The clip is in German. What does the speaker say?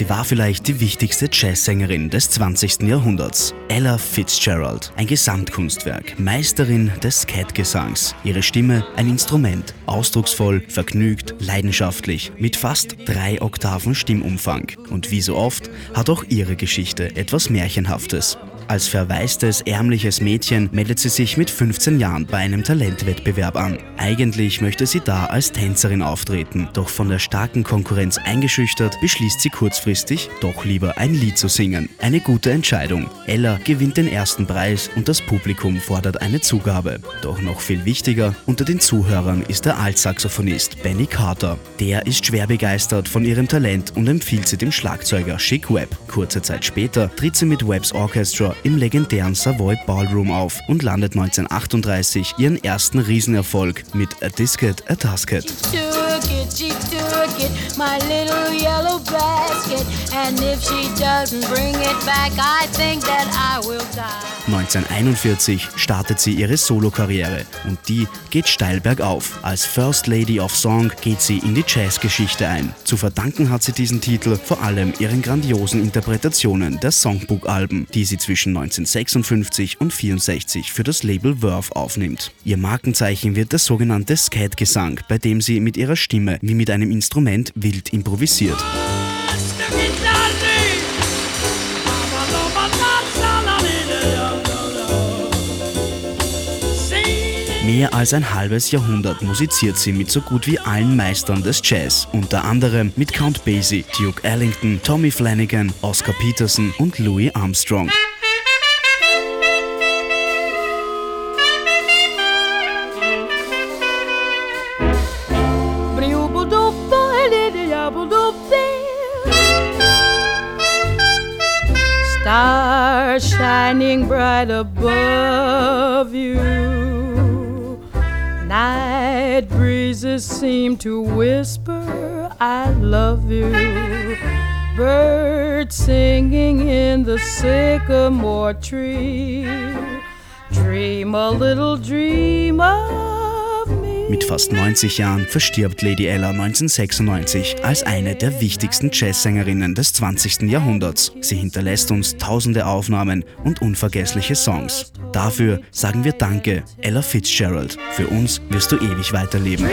Sie war vielleicht die wichtigste Jazzsängerin des 20. Jahrhunderts. Ella Fitzgerald, ein Gesamtkunstwerk, Meisterin des Skat-Gesangs. Ihre Stimme ein Instrument, ausdrucksvoll, vergnügt, leidenschaftlich, mit fast drei Oktaven Stimmumfang. Und wie so oft hat auch ihre Geschichte etwas Märchenhaftes. Als verwaistes, ärmliches Mädchen meldet sie sich mit 15 Jahren bei einem Talentwettbewerb an. Eigentlich möchte sie da als Tänzerin auftreten, doch von der starken Konkurrenz eingeschüchtert, beschließt sie kurzfristig, doch lieber ein Lied zu singen. Eine gute Entscheidung. Ella gewinnt den ersten Preis und das Publikum fordert eine Zugabe. Doch noch viel wichtiger, unter den Zuhörern ist der Altsaxophonist Benny Carter. Der ist schwer begeistert von ihrem Talent und empfiehlt sie dem Schlagzeuger Chic Webb. Kurze Zeit später tritt sie mit Webbs Orchestra im legendären Savoy Ballroom auf und landet 1938 ihren ersten Riesenerfolg mit A Disket, A Tasket. If she doesn't bring it back, I think that I will die. 1941 startet sie ihre Solokarriere und die geht steil bergauf. Als First Lady of Song geht sie in die Jazzgeschichte ein. Zu verdanken hat sie diesen Titel vor allem ihren grandiosen Interpretationen der Songbook-Alben, die sie zwischen 1956 und 64 für das Label Verve aufnimmt. Ihr Markenzeichen wird der sogenannte Skat-Gesang, bei dem sie mit ihrer Stimme wie mit einem Instrument wild improvisiert. Mehr als ein halbes Jahrhundert musiziert sie mit so gut wie allen Meistern des Jazz, unter anderem mit Count Basie, Duke Ellington, Tommy Flanagan, Oscar Peterson und Louis Armstrong. Stars shining bright above you. Night breezes seem to whisper, I love you. Birds singing in the sycamore tree. Dream a little dream Mit fast 90 Jahren verstirbt Lady Ella 1996 als eine der wichtigsten Jazzsängerinnen des 20. Jahrhunderts. Sie hinterlässt uns tausende Aufnahmen und unvergessliche Songs. Dafür sagen wir Danke, Ella Fitzgerald. Für uns wirst du ewig weiterleben.